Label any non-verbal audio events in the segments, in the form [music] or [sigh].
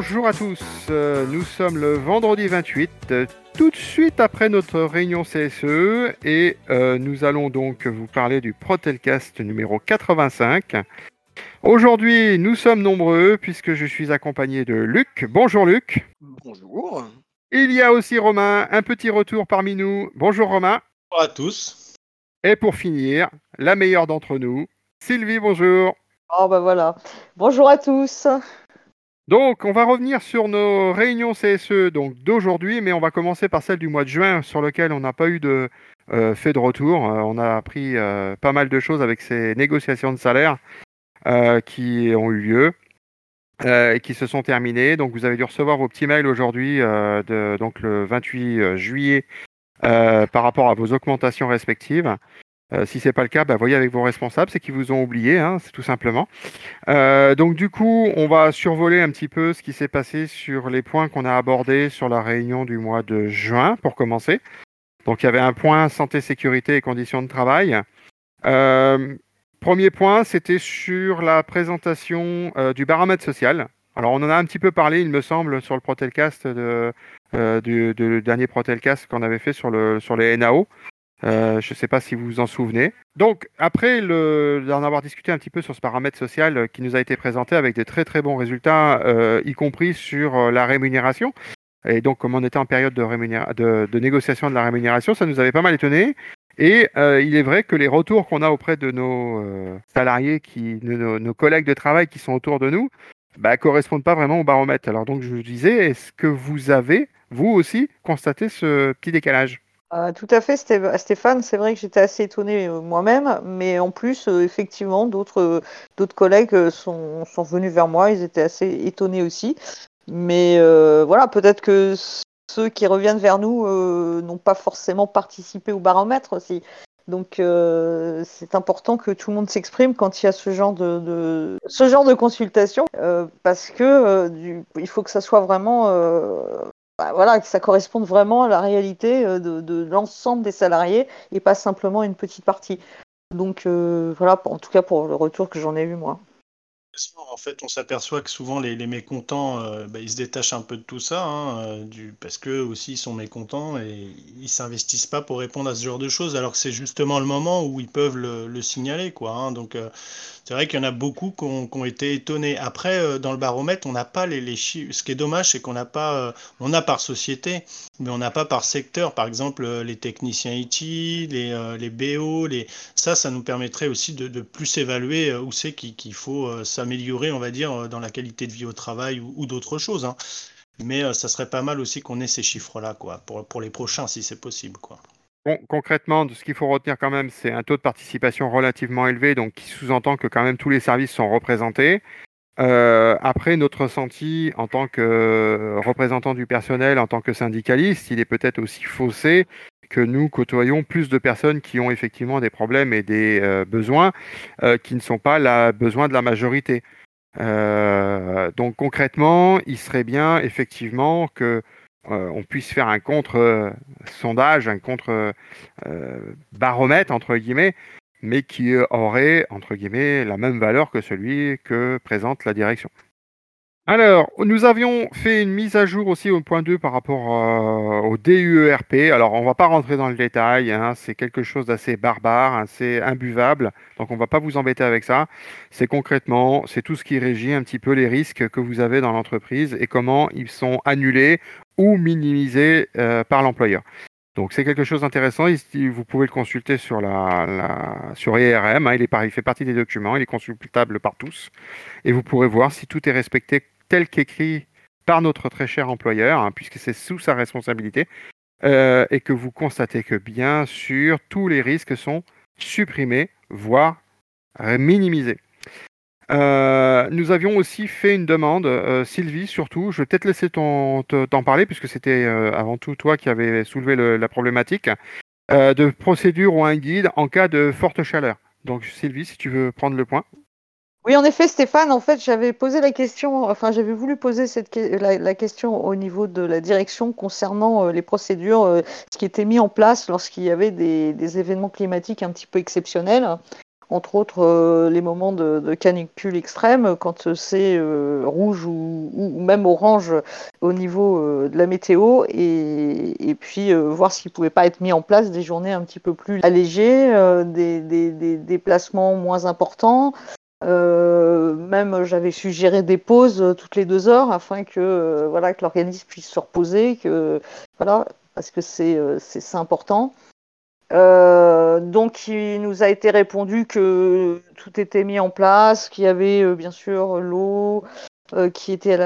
Bonjour à tous, euh, nous sommes le vendredi 28, euh, tout de suite après notre réunion CSE et euh, nous allons donc vous parler du Protelcast numéro 85. Aujourd'hui, nous sommes nombreux puisque je suis accompagné de Luc. Bonjour Luc. Bonjour. Il y a aussi Romain, un petit retour parmi nous. Bonjour Romain. Bonjour à tous. Et pour finir, la meilleure d'entre nous, Sylvie, bonjour. Oh bah voilà. Bonjour à tous. Donc, on va revenir sur nos réunions CSE donc d'aujourd'hui, mais on va commencer par celle du mois de juin, sur lequel on n'a pas eu de euh, fait de retour. Euh, on a appris euh, pas mal de choses avec ces négociations de salaire qui ont eu lieu et qui se sont terminées. Donc, vous avez dû recevoir vos petits mails aujourd'hui, donc le 28 juillet, par rapport à vos augmentations respectives. Euh, si c'est pas le cas, bah, voyez avec vos responsables, c'est qu'ils vous ont oublié, hein, c'est tout simplement. Euh, donc du coup, on va survoler un petit peu ce qui s'est passé sur les points qu'on a abordés sur la réunion du mois de juin, pour commencer. Donc il y avait un point santé, sécurité et conditions de travail. Euh, premier point, c'était sur la présentation du baromètre social. Alors on en a un petit peu parlé, il me semble, sur le Protelcast de, du, dernier Protelcast qu'on avait fait sur les NAO. Euh, je ne sais pas si vous vous en souvenez. Donc, après le, d'en avoir discuté un petit peu sur ce paramètre social euh, qui nous a été présenté avec des très très bons résultats, euh, y compris sur la rémunération, et donc comme on était en période de, de, négociation de la rémunération, ça nous avait pas mal étonné. Et il est vrai que les retours qu'on a auprès de nos salariés, qui, de nos, nos collègues de travail qui sont autour de nous, bah, correspondent pas vraiment au baromètre. Alors donc je vous disais, est-ce que vous avez, vous aussi, constaté ce petit décalage? Euh, tout à fait, Sté- Stéphane. C'est vrai que j'étais assez étonnée euh, moi-même, mais en plus, euh, effectivement, d'autres euh, collègues euh, sont, sont venus vers moi. Ils étaient assez étonnés aussi. Mais voilà, peut-être que ceux qui reviennent vers nous n'ont pas forcément participé au baromètre aussi. Donc c'est important que tout le monde s'exprime quand il y a ce genre de, de- ce genre de consultation parce que du- il faut que ça soit vraiment bah, voilà que ça corresponde vraiment à la réalité euh, de, l'ensemble des salariés et pas simplement une petite partie. Donc euh, voilà, en tout cas pour le retour que j'en ai eu moi. En fait, on s'aperçoit que souvent les, mécontents, euh, bah, ils se détachent un peu de tout ça, hein, euh, du, parce qu'eux aussi ils sont mécontents et ils s'investissent pas pour répondre à ce genre de choses, alors que c'est justement le moment où ils peuvent le, le signaler, quoi. hein. donc euh, c'est vrai qu'il y en a beaucoup qui ont, été étonnés. Après, dans le baromètre, on n'a pas les, chiffres. Ce qui est dommage, c'est qu'on n'a pas, on a par société, mais on n'a pas par secteur. Par exemple, les techniciens IT, les, les BO, les ça, ça nous permettrait aussi de, plus évaluer où c'est qu'il faut euh, s'améliorer, on va dire, euh, dans la qualité de vie au travail ou, d'autres choses. hein. Mais euh, ça serait pas mal aussi qu'on ait ces chiffres-là, quoi, pour, pour les prochains, si c'est possible, quoi. Bon, concrètement, ce qu'il faut retenir quand même, c'est un taux de participation relativement élevé, donc qui sous-entend que quand même tous les services sont représentés. Euh, après, notre ressenti en tant que représentant du personnel, en tant que syndicaliste, il est peut-être aussi faussé que nous côtoyons plus de personnes qui ont effectivement des problèmes et des euh, besoins euh, qui ne sont pas la besoin de la majorité. Euh, donc concrètement, il serait bien effectivement que on puisse faire un contre-sondage, un contre-baromètre, entre guillemets, mais qui aurait, entre guillemets, la même valeur que celui que présente la direction. Alors, nous avions fait une mise à jour aussi au point 2 par rapport euh, au DUERP. Alors, on ne va pas rentrer dans le détail, hein, c'est quelque chose d'assez barbare, assez imbuvable, donc on ne va pas vous embêter avec ça. C'est concrètement, c'est tout ce qui régit un petit peu les risques que vous avez dans l'entreprise et comment ils sont annulés ou minimisés euh, par l'employeur. Donc c'est quelque chose d'intéressant. Vous pouvez le consulter sur la, la- sur IRM. hein, il, est il fait partie des documents. Il est consultable par tous. Et vous pourrez voir si tout est respecté tel qu'écrit par notre très cher employeur, hein, puisque c'est sous sa responsabilité, euh, et que vous constatez que bien sûr tous les risques sont supprimés, voire euh, minimisés. Euh, nous avions aussi fait une demande, Sylvie surtout, je vais peut-être laisser t'en parler puisque c'était avant tout toi qui avais soulevé le- la problématique, de procédure ou un guide en cas de forte chaleur. Donc Sylvie, si tu veux prendre le point. Oui, en effet, Stéphane, en fait, j'avais posé la question, enfin, j'avais voulu poser cette, la, question au niveau de la direction concernant euh, les procédures, euh, ce qui était mis en place lorsqu'il y avait des, événements climatiques un petit peu exceptionnels. entre autres les moments de, canicule extrême, quand c'est rouge ou, même orange au niveau de la météo, et, puis voir s'il ne pouvait pas être mis en place des journées un petit peu plus allégées, des, des, déplacements moins importants. Même j'avais suggéré des pauses toutes les deux heures afin que voilà que l'organisme puisse se reposer, que voilà parce que c'est c'est important. Euh, donc il nous a été répondu que tout était mis en place, qu'il y avait euh, bien sûr l'eau euh, qui, était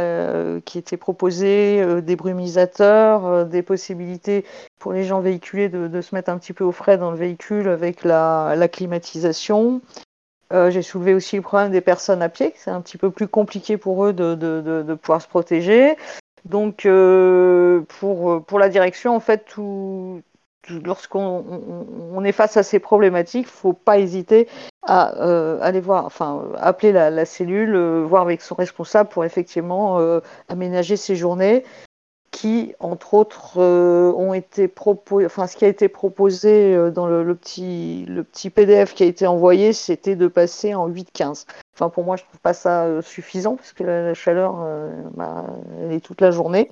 qui était proposée, des brumisateurs, des possibilités pour les gens véhiculés de, se mettre un petit peu au frais dans le véhicule avec la, climatisation. J'ai soulevé aussi le problème des personnes à pied, c'est un petit peu plus compliqué pour eux de, de pouvoir se protéger. Donc pour, pour la direction, en fait, lorsqu'on est face à ces problématiques, il ne faut pas hésiter à euh, aller voir, enfin, appeler la, cellule, euh, voir avec son responsable pour effectivement euh, aménager ces journées qui, entre autres, ont été proposées, enfin, ce qui a été proposé dans le, petit, le petit PDF qui a été envoyé, c'était de passer en 8-15. Enfin, pour moi, je ne trouve pas ça suffisant parce que la, chaleur, bah, elle est toute la journée.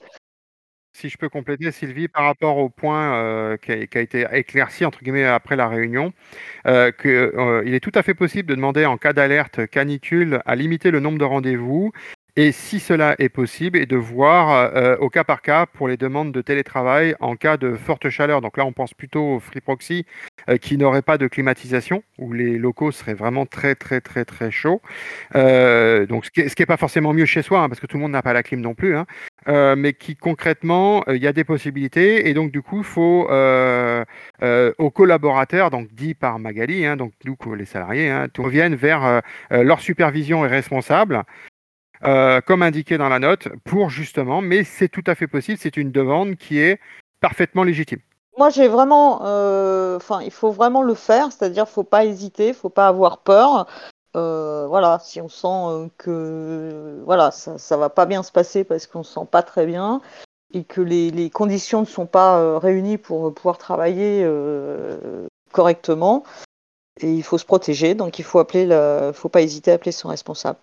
Si je peux compléter, Sylvie, par rapport au point euh, qui, a, été éclairci entre guillemets après la réunion, euh, qu'il euh, est tout à fait possible de demander en cas d'alerte canicule à limiter le nombre de rendez-vous et si cela est possible, et de voir au cas par cas pour les demandes de télétravail en cas de forte chaleur. Donc là, on pense plutôt au Free Proxy qui n'aurait pas de climatisation, où les locaux seraient vraiment très très très très chauds. donc ce qui n'est pas forcément mieux chez soi, hein, parce que tout le monde n'a pas la clim non plus. Hein. Euh, mais qui concrètement, euh, il y a des possibilités. Et donc, du coup, il faut euh, aux collaborateurs, donc dit par Magali, hein, donc nous, les salariés, reviennent vers leur supervision et responsable. Comme indiqué dans la note, pour justement, mais c'est tout à fait possible, c'est une demande qui est parfaitement légitime. Moi, j'ai vraiment, enfin, il faut vraiment le faire, c'est-à-dire, faut pas hésiter, il faut pas avoir peur. Euh, voilà, si on sent euh, que voilà, ça, ça va pas bien se passer parce qu'on se sent pas très bien et que les, conditions ne sont pas euh, réunies pour pouvoir travailler correctement, il faut se protéger, donc il faut appeler, faut pas hésiter à appeler son responsable.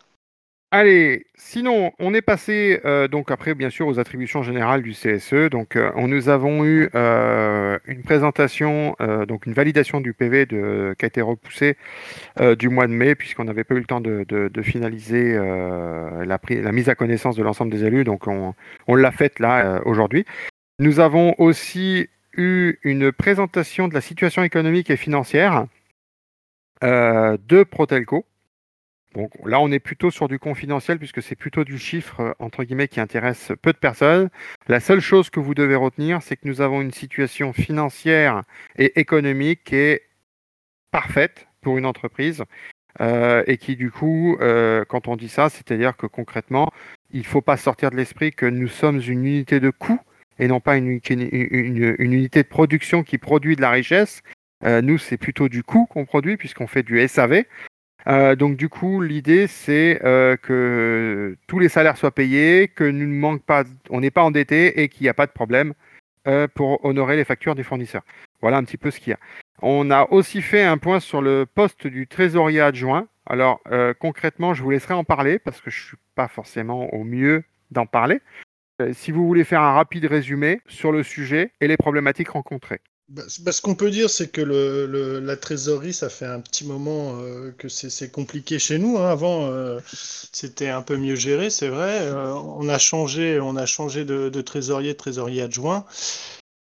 Allez, sinon, on est passé euh, donc après bien sûr aux attributions générales du CSE. Donc, euh, nous avons eu euh, une présentation, donc une validation du PV qui a été repoussée du mois de mai puisqu'on n'avait pas eu le temps de, finaliser la, la, mise à connaissance de l'ensemble des élus. Donc, on, on l'a faite là aujourd'hui. Nous avons aussi eu une présentation de la situation économique et financière de Protelco. Donc là, on est plutôt sur du confidentiel puisque c'est plutôt du chiffre, euh, entre guillemets, qui intéresse peu de personnes. La seule chose que vous devez retenir, c'est que nous avons une situation financière et économique qui est parfaite pour une entreprise. Euh, et qui du coup, euh, quand on dit ça, c'est-à-dire que concrètement, il ne faut pas sortir de l'esprit que nous sommes une unité de coût et non pas une, unité de production qui produit de la richesse. nous, c'est plutôt du coût qu'on produit puisqu'on fait du SAV. Euh, donc du coup, l'idée c'est euh, que tous les salaires soient payés, que nous pas, n'est pas endetté et qu'il n'y a pas de problème euh, pour honorer les factures des fournisseurs. Voilà un petit peu ce qu'il y a. On a aussi fait un point sur le poste du trésorier adjoint. Alors concrètement, je vous laisserai en parler parce que je ne suis pas forcément au mieux d'en parler. si vous voulez faire un rapide résumé sur le sujet et les problématiques rencontrées. Bah, bah, ce qu'on peut dire, c'est que la trésorerie, ça fait un petit moment euh, que c'est compliqué chez nous. Hein. Avant, euh, c'était un peu mieux géré, c'est vrai. Euh, on a changé, on a changé de, trésorier, de trésorier adjoint.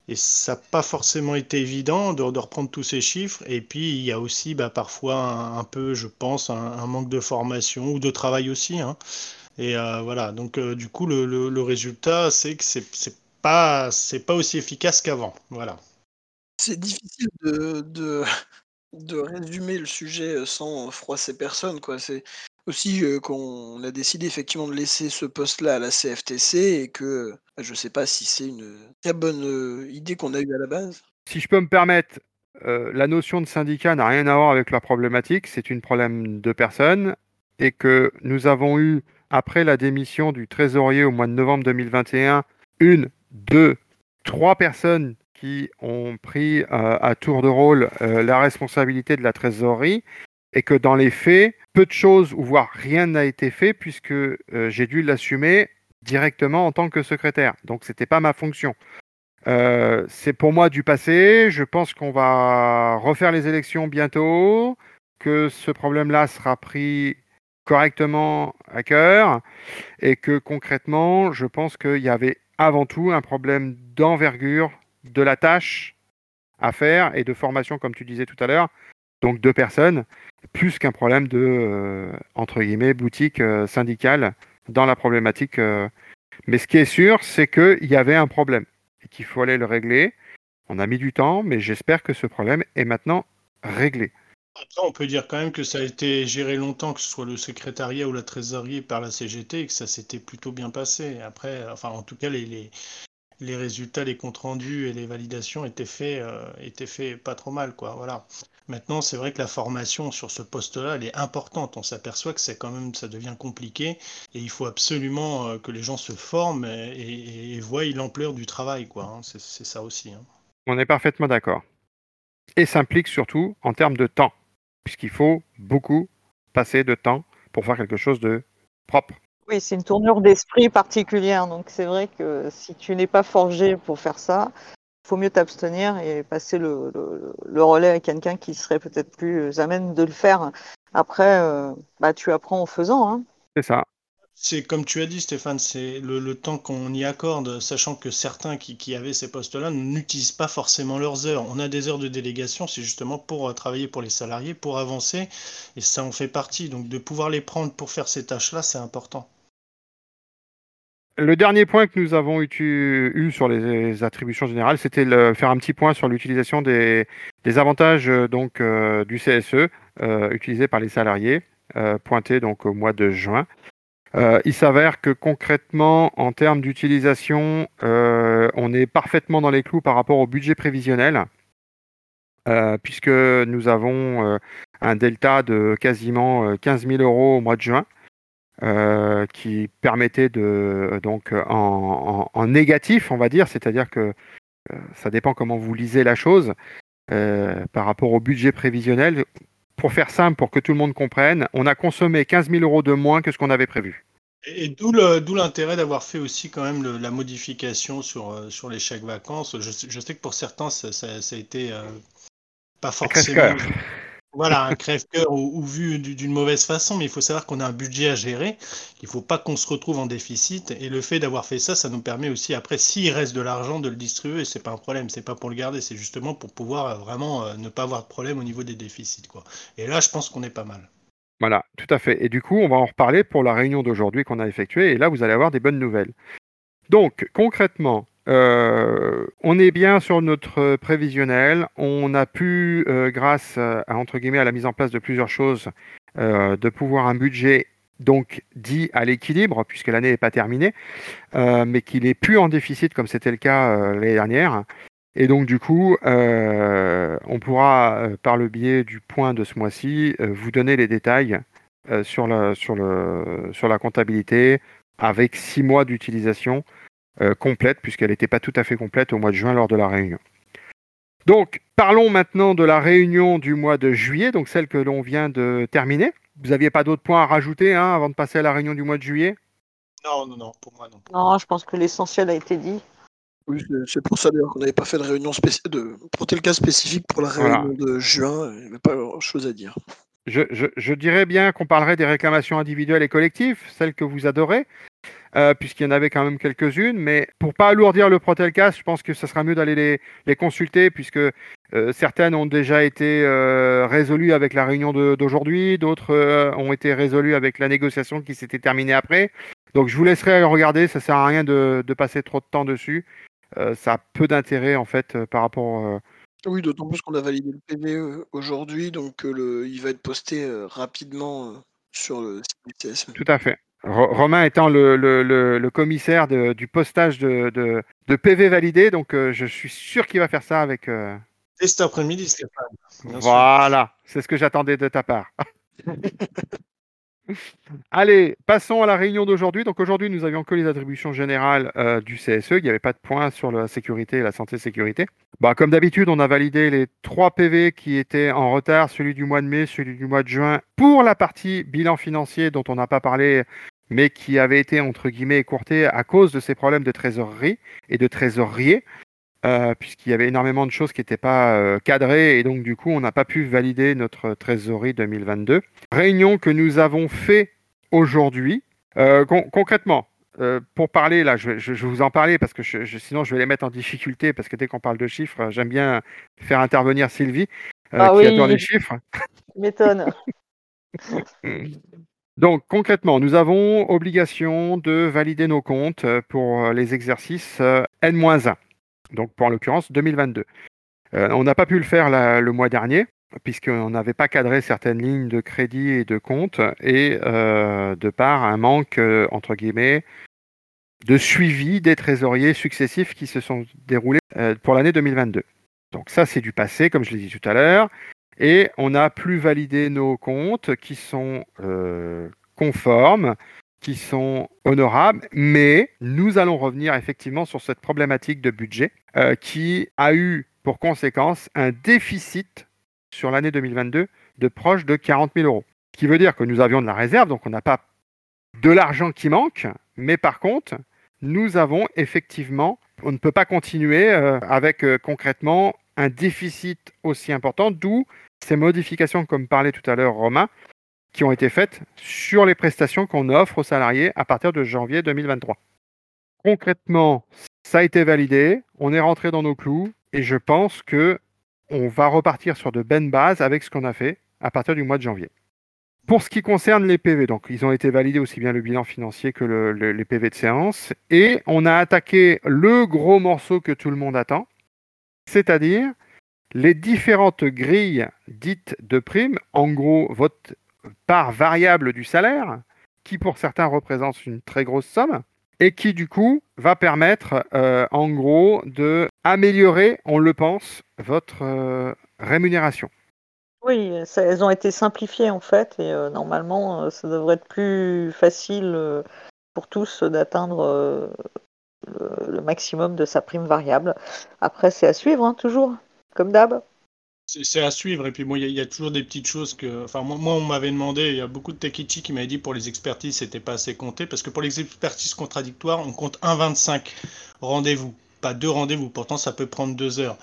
Et ça n'a pas forcément été évident de, reprendre tous ces chiffres. Et puis, il y a aussi bah, parfois un, peu, je pense, un, manque de formation ou de travail aussi. Hein. Et voilà, donc du coup, le, le résultat, c'est que c'est pas, pas aussi efficace qu'avant. Voilà. C'est difficile de de [laughs] de résumer le sujet, sans froisser personne. C'est aussi, qu'on a décidé effectivement de laisser ce poste-là à la CFTC et que, bah, je sais pas si c'est une très bonne, idée qu'on a eue à la base. Si je peux me permettre, la notion de syndicat n'a rien à voir avec la problématique, c'est une problème de personnes et que nous avons eu, après la démission du trésorier au mois de novembre 2021, une, deux, trois personnes qui ont pris euh, à tour de rôle euh, la responsabilité de la trésorerie et que dans les faits, peu de choses, ou voire rien n'a été fait, puisque euh, j'ai dû l'assumer directement en tant que secrétaire. Donc c'était pas ma fonction. C'est pour moi du passé. Je pense qu'on va refaire les élections bientôt, que ce problème-là sera pris correctement à cœur et que concrètement, je pense qu'il y avait avant tout un problème d'envergure de la tâche à faire et de formation, comme tu disais tout à l'heure. Donc deux personnes, plus qu'un problème de, euh, entre guillemets, boutique euh, syndicale dans la problématique. Euh. Mais ce qui est sûr, c'est qu'il y avait un problème et qu'il faut aller le régler. On a mis du temps, mais j'espère que ce problème est maintenant réglé. On peut dire quand même que ça a été géré longtemps, que ce soit le secrétariat ou la trésorerie par la CGT, et que ça s'était plutôt bien passé. Après, enfin, en tout cas, les, les résultats, les comptes rendus et les validations étaient faits, euh, étaient faits pas trop mal, quoi. Voilà. Maintenant, c'est vrai que la formation sur ce poste-là, elle est importante. On s'aperçoit que quand même, ça devient compliqué et il faut absolument euh, que les gens se forment et, voient l'ampleur du travail. Hein. C'est, ça aussi. Hein. On est parfaitement d'accord. Et s'implique surtout en termes de temps, puisqu'il faut beaucoup passer de temps pour faire quelque chose de propre. Oui, c'est une tournure d'esprit particulière. Donc c'est vrai que si tu n'es pas forgé pour faire ça, il faut mieux t'abstenir et passer le, relais à quelqu'un qui serait peut-être plus amène de le faire. Après, euh, bah, tu apprends en faisant. Hein. C'est ça. C'est comme tu as dit, Stéphane, c'est le, temps qu'on y accorde, sachant que certains qui, avaient ces postes-là n'utilisent pas forcément leurs heures. On a des heures de délégation, c'est justement pour euh, travailler pour les salariés, pour avancer, et ça en fait partie. Donc de pouvoir les prendre pour faire ces tâches-là, c'est important. Le dernier point que nous avons eu, sur les attributions générales, c'était faire un petit point sur l'utilisation des, avantages euh, donc euh, du CSE euh, utilisés par les salariés, pointés donc au mois de juin. il s'avère que concrètement, en termes d'utilisation, on est parfaitement dans les clous par rapport au budget prévisionnel, puisque nous avons un delta de quasiment 15 000 euros au mois de juin. Euh, qui permettait de donc en, négatif, on va dire, c'est-à-dire que euh, ça dépend comment vous lisez la chose euh, par rapport au budget prévisionnel. Pour faire simple, pour que tout le monde comprenne, on a consommé 15 000 euros de moins que ce qu'on avait prévu. Et d'où l'intérêt d'avoir fait aussi quand même la modification sur, sur les chèques vacances. Je, sais que pour certains, ça, ça a été pas forcément voilà, un crève-cœur ou, vu d'une mauvaise façon, mais il faut savoir qu'on a un budget à gérer, il ne faut pas qu'on se retrouve en déficit, et le fait d'avoir fait ça, ça nous permet aussi, après, s'il reste de l'argent, de le distribuer, c'est pas un problème, c'est pas pour le garder, c'est justement pour pouvoir euh, vraiment euh, ne pas avoir de problème au niveau des déficits. Et là, je pense qu'on est pas mal. Voilà, tout à fait. Et du coup, on va en reparler pour la réunion d'aujourd'hui qu'on a effectuée, et là, vous allez avoir des bonnes nouvelles. Donc, concrètement, euh, on est bien sur notre prévisionnel. On a pu, euh, grâce à, entre guillemets à la mise en place de plusieurs choses, euh, de pouvoir un budget donc dit à l'équilibre, puisque l'année n'est pas terminée, mais qu'il est plus en déficit comme c'était le cas l'année dernière. Et donc du coup, on pourra, par le biais du point de ce mois-ci, vous donner les détails sur, la, comptabilité avec six mois d'utilisation euh, complète, puisqu'elle n'était pas tout à fait complète au mois de juin lors de la réunion. Donc, parlons maintenant de la réunion du mois de juillet, donc celle que l'on vient de terminer. Vous n'aviez pas d'autres points à rajouter hein, avant de passer à la réunion du mois de juillet? Non, non, non, pour moi non. Non, je pense que l'essentiel a été dit. Oui, c'est pour ça d'ailleurs qu'on n'avait pas fait de réunion spéciale, de pour tel cas spécifique pour la réunion de juin. Il n'y avait pas grand chose à dire. Je, je dirais bien qu'on parlerait des réclamations individuelles et collectives, celles que vous adorez. Euh, puisqu'il y en avait quand même quelques-unes. Mais pour pas alourdir le Protelcast, je pense que ce sera mieux d'aller les, consulter, puisque euh, certaines ont déjà été euh, résolues avec la réunion d'aujourd'hui, d'autres ont été résolues avec la négociation qui s'était terminée après. Donc je vous laisserai regarder, ça sert à rien de, passer trop de temps dessus. ça a peu d'intérêt en fait par rapport. Oui, d'autant plus qu'on a validé le PV aujourd'hui, donc le, il va être posté rapidement sur le site du CSM. Tout à fait. Romain étant le, commissaire du postage de, PV validé, donc euh, je suis sûr qu'il va faire ça avec. Euh... Dès cet après-midi, Stéphane. Voilà, c'est ce que j'attendais de ta part. [laughs] Allez, passons à la réunion d'aujourd'hui. Donc aujourd'hui, nous avions que les attributions générales euh, du CSE. Il n'y avait pas de points sur la sécurité et la santé-sécurité. Bah, comme d'habitude, on a validé les trois PV qui étaient en retard, celui du mois de mai, celui du mois de juin, pour la partie bilan financier dont on n'a pas parlé, mais qui avait été, entre guillemets, écourté à cause de ces problèmes de trésorerie et de trésorier. Euh, puisqu'il y avait énormément de choses qui n'étaient pas euh, cadrées et donc du coup on n'a pas pu valider notre trésorerie 2022. Réunion que nous avons fait aujourd'hui. Euh, concrètement, pour parler là, je vais, vous en parler parce que sinon je vais les mettre en difficulté parce que dès qu'on parle de chiffres, j'aime bien faire intervenir Sylvie ah qui adore les chiffres. M'étonne. [laughs] Donc concrètement, nous avons obligation de valider nos comptes pour les exercices N-1 donc pour en l'occurrence 2022. Euh, on n'a pas pu le faire le mois dernier, puisqu'on n'avait pas cadré certaines lignes de crédit et de compte, et euh, de par un manque, euh, entre guillemets, de suivi des trésoriers successifs qui se sont déroulés pour l'année 2022. Donc ça, c'est du passé, comme je l'ai dit tout à l'heure, et on n'a plus validé nos comptes qui sont conformes qui sont honorables, mais nous allons revenir effectivement sur cette problématique de budget euh, qui a eu pour conséquence un déficit sur l'année 2022 de proche de 40 000 euros. Ce qui veut dire que nous avions de la réserve, donc on n'a pas de l'argent qui manque, mais par contre, nous avons effectivement, on ne peut pas continuer euh, avec euh, concrètement un déficit aussi important, d'où ces modifications, comme parlait tout à l'heure Romain, qui ont été faites sur les prestations qu'on offre aux salariés à partir de janvier 2023. Concrètement, ça a été validé, on est rentré dans nos clous et je pense que on va repartir sur de bonnes bases avec ce qu'on a fait à partir du mois de janvier. Pour ce qui concerne les PV, donc ils ont été validés aussi bien le bilan financier que les PV de séance et on a attaqué le gros morceau que tout le monde attend, c'est-à-dire les différentes grilles dites de primes, en gros votre part variable du salaire, qui pour certains représente une très grosse somme, et qui du coup va permettre euh, en gros de améliorer, on le pense, votre euh, rémunération. Oui, elles ont été simplifiées en fait, et euh, normalement ça devrait être plus facile pour tous d'atteindre le, maximum de sa prime variable. Après, c'est à suivre, hein, toujours, comme d'hab. C'est à suivre. Et puis, moi, il y, a toujours des petites choses que. Enfin, moi, on m'avait demandé, il y a beaucoup de Tekichi qui m'avaient dit pour les expertises, c'était pas assez compté. Parce que pour les expertises contradictoires, on compte 1,25 rendez-vous, pas deux rendez-vous. Pourtant, ça peut prendre deux heures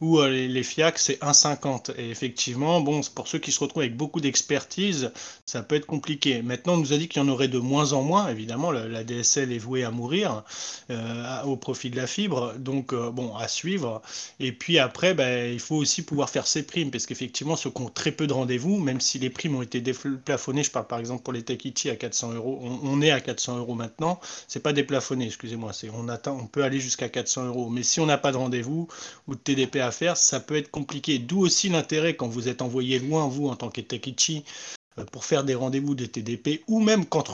ou euh, les, FIAC, c'est 1,50. Et effectivement, bon, pour ceux qui se retrouvent avec beaucoup d'expertise, ça peut être compliqué. Maintenant, on nous a dit qu'il y en aurait de moins en moins. Évidemment, la, DSL est vouée à mourir euh, au profit de la fibre. Donc, euh, bon, à suivre. Et puis après, ben, il faut aussi pouvoir faire ses primes. Parce qu'effectivement, ceux qui ont très peu de rendez-vous, même si les primes ont été déplafonnées, je parle par exemple pour les Takichi à 400 euros, on, est à 400 euros maintenant. C'est pas déplafonné, excusez-moi. On, on peut aller jusqu'à 400 euros. Mais si on n'a pas de rendez-vous ou de TDP faire, ça peut être compliqué. D'où aussi l'intérêt quand vous êtes envoyé loin, vous, en tant que Tekichi, euh, pour faire des rendez-vous de TDP, ou même quand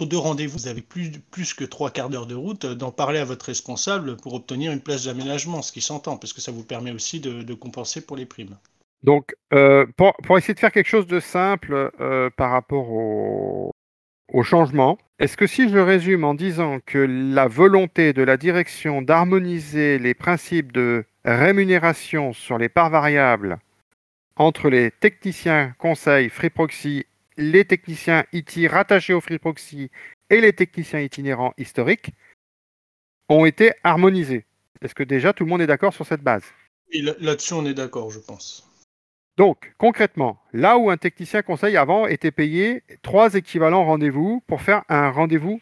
deux rendez-vous, vous avez plus, plus que trois quarts d'heure de route, euh, d'en parler à votre responsable pour obtenir une place d'aménagement, ce qui s'entend, parce que ça vous permet aussi de, compenser pour les primes. Donc, euh, pour, pour, essayer de faire quelque chose de simple par rapport au, au changement. Est-ce que si je résume en disant que la volonté de la direction d'harmoniser les principes de rémunération sur les parts variables entre les techniciens conseils Free Proxy, les techniciens IT rattachés au Free Proxy et les techniciens itinérants historiques ont été harmonisés Est-ce que déjà tout le monde est d'accord sur cette base? Là-dessus, on est d'accord, je pense. Donc, concrètement, là où un technicien conseil avant était payé trois équivalents rendez-vous pour faire un rendez-vous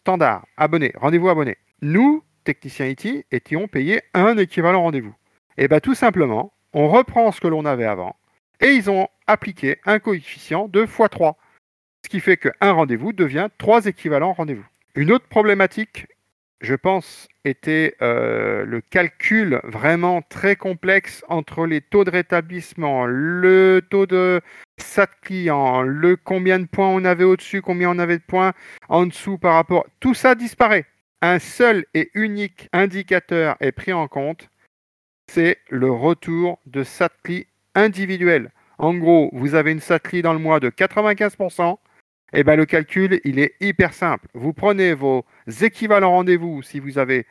standard, abonné, rendez-vous abonné. Nous, techniciens IT, étions payés un équivalent rendez-vous. Et bien tout simplement, on reprend ce que l'on avait avant et ils ont appliqué un coefficient de x3. Ce qui fait qu'un rendez-vous devient trois équivalents rendez-vous. Une autre problématique je pense, était euh, le calcul vraiment très complexe entre les taux de rétablissement, le taux de SAT client, le combien de points on avait au-dessus, combien on avait de points en dessous par rapport. Tout ça disparaît. Un seul et unique indicateur est pris en compte, c'est le retour de SATCLI individuel. En gros, vous avez une SATCLI dans le mois de 95%, eh ben, le calcul, il est hyper simple. Vous prenez vos équivalents rendez-vous, si vous avez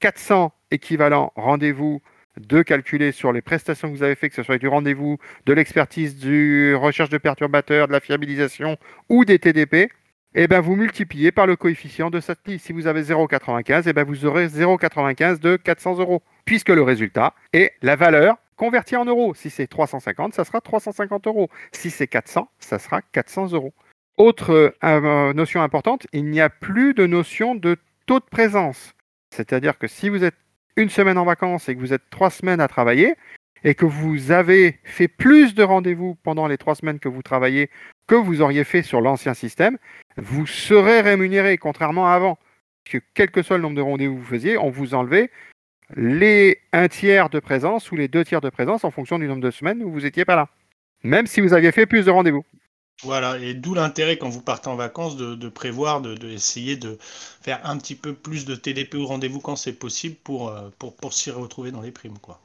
400 équivalents rendez-vous de calculer sur les prestations que vous avez fait, que ce soit du rendez-vous, de l'expertise, du recherche de perturbateurs, de la fiabilisation ou des TDP, eh ben vous multipliez par le coefficient de cette. Si vous avez 0,95, eh ben vous aurez 0,95 de 400 euros, puisque le résultat est la valeur convertie en euros. Si c'est 350, ça sera 350 euros. Si c'est 400, ça sera 400 euros. Autre euh, notion importante, il n'y a plus de notion de taux de présence. C'est-à-dire que si vous êtes une semaine en vacances et que vous êtes trois semaines à travailler, et que vous avez fait plus de rendez-vous pendant les trois semaines que vous travaillez que vous auriez fait sur l'ancien système, vous serez rémunéré, contrairement à avant. Que quel que soit le nombre de rendez-vous que vous faisiez, on vous enlevait les un tiers de présence ou les deux tiers de présence en fonction du nombre de semaines où vous n'étiez pas là. Même si vous aviez fait plus de rendez-vous. Voilà, et d'où l'intérêt quand vous partez en vacances de, prévoir, d'essayer de, de, faire un petit peu plus de TDP au rendez-vous quand c'est possible pour, euh, pour, pour s'y retrouver dans les primes. Quoi.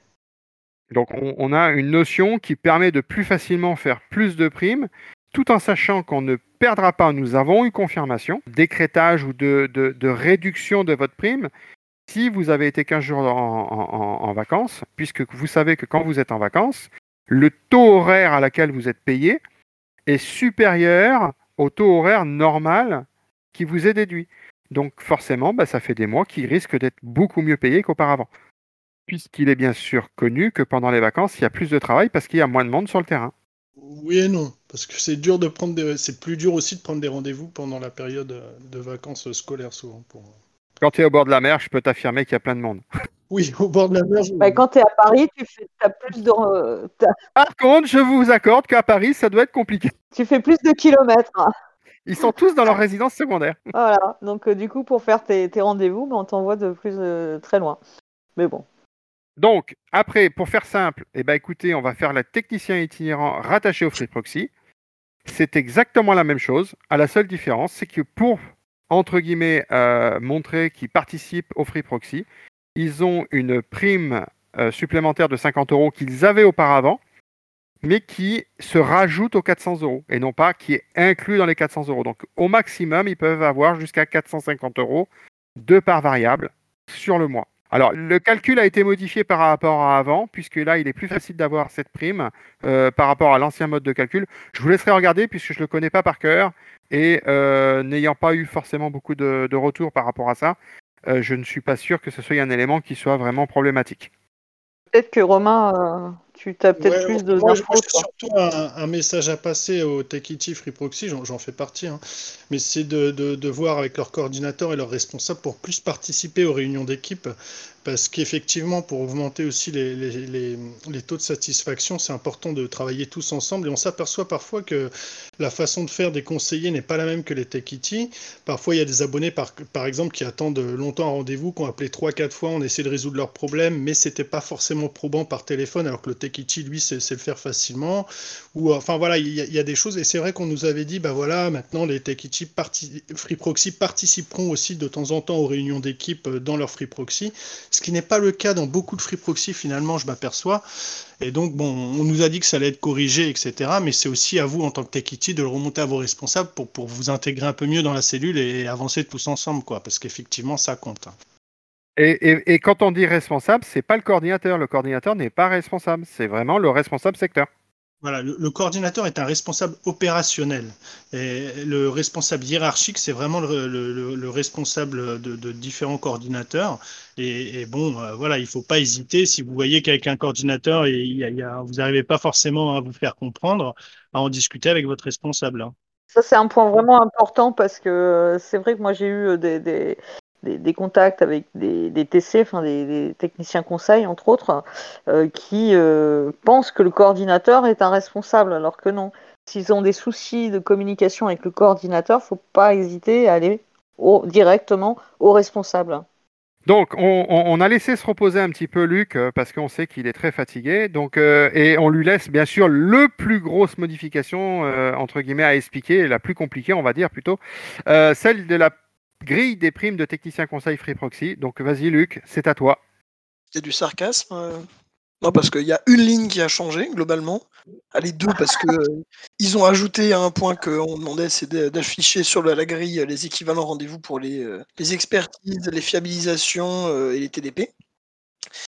Donc on, on, a une notion qui permet de plus facilement faire plus de primes, tout en sachant qu'on ne perdra pas, nous avons eu confirmation, d'écrétage ou de, réduction de votre prime si vous avez été 15 jours en vacances, puisque vous savez que quand vous êtes en vacances, le taux horaire à laquelle vous êtes payé est supérieur au taux horaire normal qui vous est déduit. Donc forcément, bah, ça fait des mois qui risquent d'être beaucoup mieux payés qu'auparavant. Puisqu'il est bien sûr connu que pendant les vacances, il y a plus de travail parce qu'il y a moins de monde sur le terrain. Oui et non, parce que c'est dur de prendre des... c'est plus dur aussi de prendre des rendez-vous pendant la période de vacances scolaires souvent. Pour... Quand tu es au bord de la mer, je peux t'affirmer qu'il y a plein de monde. [laughs] Oui, au bord de la mer. Bah, quand tu es à Paris, tu fais, as plus de. Par contre, je vous accorde qu'à Paris, ça doit être compliqué. [laughs] Tu fais plus de kilomètres. Hein. Ils sont tous dans leur résidence secondaire. Voilà, donc euh, du coup, pour faire tes, tes rendez-vous, bah, on t'envoie de plus euh, très loin. Mais bon. Donc, après, pour faire simple, eh ben, écoutez, on va faire la technicien itinérant rattaché au Free Proxy. C'est exactement la même chose, à la seule différence, c'est que pour, entre guillemets, euh, montrer qu'ils participent au Free Proxy, ils ont une prime euh, supplémentaire de 50 euros qu'ils avaient auparavant, mais qui se rajoute aux 400 euros et non pas qui est inclus dans les 400 euros. Donc au maximum, ils peuvent avoir jusqu'à 450 euros de part variable sur le mois. Alors, le calcul a été modifié par rapport à avant, puisque là, il est plus facile d'avoir cette prime euh, par rapport à l'ancien mode de calcul. Je vous laisserai regarder, puisque je ne le connais pas par cœur, et euh, n'ayant pas eu forcément beaucoup de, retours par rapport à ça, euh, je ne suis pas sûr que ce soit un élément qui soit vraiment problématique. Peut-être que Romain, tu as peut-être plus de moi, moi surtout un, un, message à passer au Techity Free Proxy, j'en fais partie, hein, mais c'est de, de, de, voir avec leurs coordinateurs et leurs responsables pour plus participer aux réunions d'équipe parce qu'effectivement, pour augmenter aussi les, les, les, les taux de satisfaction, c'est important de travailler tous ensemble. Et on s'aperçoit parfois que la façon de faire des conseillers n'est pas la même que les Techity. Parfois, il y a des abonnés, par, par exemple, qui attendent longtemps un rendez-vous, qui ont appelé 3-4 fois, on essaie de résoudre leurs problèmes, mais c'était pas forcément probant par téléphone, alors que le Techity, lui, sait, le faire facilement. Ou, enfin, voilà, il y, a, des choses. Et c'est vrai qu'on nous avait dit, bah voilà, maintenant, les Techity Free Proxy participeront aussi de temps en temps aux réunions d'équipe dans leur Free Proxy ce qui n'est pas le cas dans beaucoup de free proxy finalement, je m'aperçois. Et donc, bon, on nous a dit que ça allait être corrigé, etc. Mais c'est aussi à vous, en tant que techity, de le remonter à vos responsables pour, pour vous intégrer un peu mieux dans la cellule et avancer tous ensemble, quoi. Parce qu'effectivement, ça compte. Et, et, et, quand on dit responsable, c'est pas le coordinateur. Le coordinateur n'est pas responsable. C'est vraiment le responsable secteur. Voilà, le, le, coordinateur est un responsable opérationnel. Et le responsable hiérarchique, c'est vraiment le, le, le, responsable de, de, différents coordinateurs. Et, et bon, euh, voilà, il ne faut pas hésiter. Si vous voyez qu'avec un coordinateur, et il y a, il y a, vous n'arrivez pas forcément à vous faire comprendre, à en discuter avec votre responsable. Hein. Ça, c'est un point vraiment important parce que c'est vrai que moi, j'ai eu des, des, des, contacts avec des, TC, enfin des, techniciens conseils entre autres, euh, qui euh, pensent que le coordinateur est un responsable, alors que non. S'ils ont des soucis de communication avec le coordinateur, faut pas hésiter à aller directement au responsable. Donc, on, a laissé se reposer un petit peu Luc euh, parce qu'on sait qu'il est très fatigué. Donc, et on lui laisse bien sûr le plus grosse modification entre guillemets à expliquer, la plus compliquée, on va dire plutôt, celle de la grille des primes de technicien conseil Free Proxy. Donc vas-y Luc, c'est à toi. C'est du sarcasme Non, parce qu'il y a une ligne qui a changé globalement. Allez, deux, parce que euh, ils ont ajouté un point qu'on demandait, c'est d'afficher sur la, grille les équivalents rendez-vous pour les, euh, les expertises, les fiabilisations euh, et les TDP.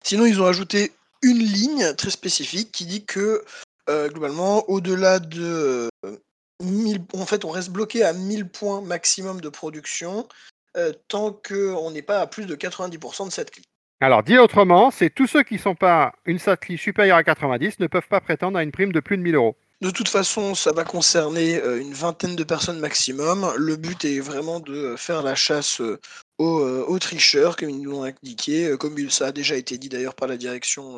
Sinon, ils ont ajouté une ligne très spécifique qui dit que euh, globalement, au-delà de euh, 1000, en fait, on reste bloqué à 1000 points maximum de production euh, tant qu'on n'est pas à plus de 90% de cette clé. Alors, dit autrement, c'est tous ceux qui ne sont pas une satellite supérieure à 90 ne peuvent pas prétendre à une prime de plus de 1000 euros. De toute façon, ça va concerner euh, une vingtaine de personnes maximum. Le but est vraiment de faire la chasse euh, aux, aux tricheurs, comme ils nous l'ont indiqué, comme ça a déjà été dit d'ailleurs par la direction.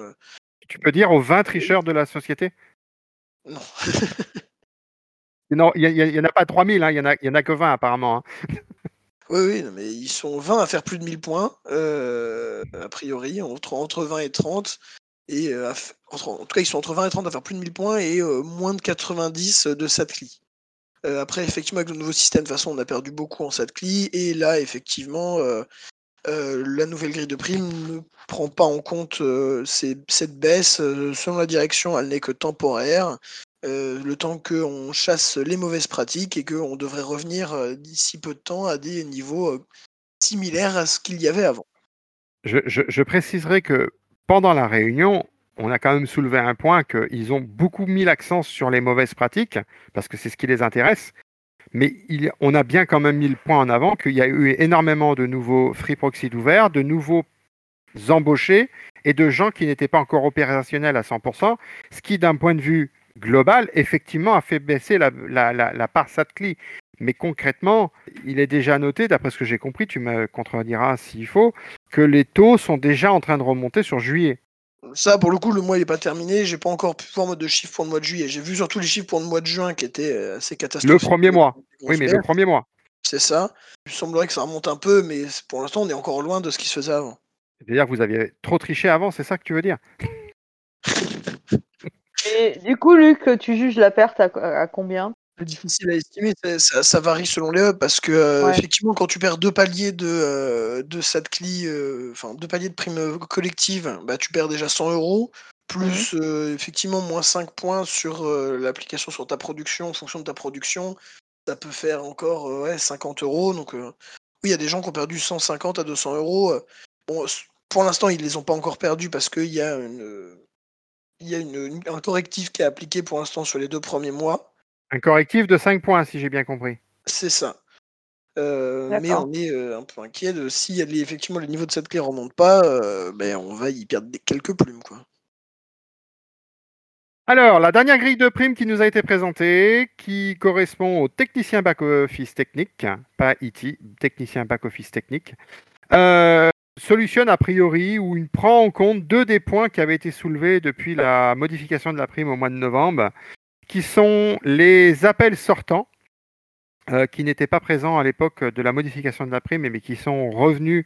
Tu peux dire aux 20 tricheurs de la société? Non. [laughs] Non, il n'y en a pas 3000, hein, il n'y en, en a que 20 apparemment. hein. Oui, oui, non, mais ils sont 20 à faire plus de 1000 points, euh, a priori, entre, entre 20 et 30. Et euh, en tout cas, ils sont entre 20 et 30 à faire plus de 1000 points et euh, moins de 90 de Satcli. Après, effectivement, avec le nouveau système, de toute façon, on a perdu beaucoup en Satcli. Et là, effectivement, la nouvelle grille de prime ne prend pas en compte cette baisse. Selon la direction, elle n'est que temporaire. Euh, le temps qu'on chasse les mauvaises pratiques et qu'on devrait revenir euh, d'ici peu de temps à des niveaux euh, similaires à ce qu'il y avait avant. Je, préciserai que pendant la réunion, on a quand même soulevé un point qu'ils ont beaucoup mis l'accent sur les mauvaises pratiques, parce que c'est ce qui les intéresse. Mais on a bien quand même mis le point en avant qu'il y a eu énormément de nouveaux free proxy ouverts, de nouveaux embauchés et de gens qui n'étaient pas encore opérationnels à 100%, ce qui, d'un point de vue global, effectivement, a fait baisser la, la, la, la part SATCLI. Mais concrètement, il est déjà noté, d'après ce que j'ai compris, tu me contrediras s'il faut, que les taux sont déjà en train de remonter sur juillet. Ça, pour le coup, le mois n'est pas terminé. J'ai pas encore pu voir mode de chiffres pour le mois de juillet. J'ai vu surtout les chiffres pour le mois de juin qui étaient euh, assez Le catastrophiques. premier mois. Oui, mais le premier mois. C'est ça. Il semblerait que ça remonte un peu, mais pour l'instant, on est encore loin de ce qui se faisait avant. C'est-à-dire que vous aviez trop triché avant, c'est ça que tu veux dire? Et du coup, Luc, tu juges la perte à, à combien? C'est difficile à estimer, ça, varie selon les hubs parce que euh, Ouais. effectivement quand tu perds deux paliers de, euh, de SATCLI, euh, enfin deux paliers de prime euh, collective, bah, tu perds déjà 100 euros, plus euh, effectivement moins 5 points sur l'application sur ta production en fonction de ta production, ça peut faire encore euh, ouais, 50 euros. Donc oui, il y a des gens qui ont perdu 150 à 200 euros. Bon, pour l'instant, ils les ont pas encore perdus parce qu'il y a, une, il y a une- un correctif qui est appliqué pour l'instant sur les deux premiers mois. Un correctif de 5 points, si j'ai bien compris. C'est ça. Euh, mais on est euh, un peu inquiet de si effectivement le niveau de cette clé ne remonte pas, euh, ben, on va y perdre des- quelques plumes. Quoi. Alors, la dernière grille de primes qui nous a été présentée, qui correspond au technicien back-office technique, pas IT, technicien back-office technique, euh, solutionne a priori ou il prend en compte deux des points qui avaient été soulevés depuis la modification de la prime au mois de novembre, qui sont les appels sortants, euh, qui n'étaient pas présents à l'époque de la modification de la prime, mais qui sont revenus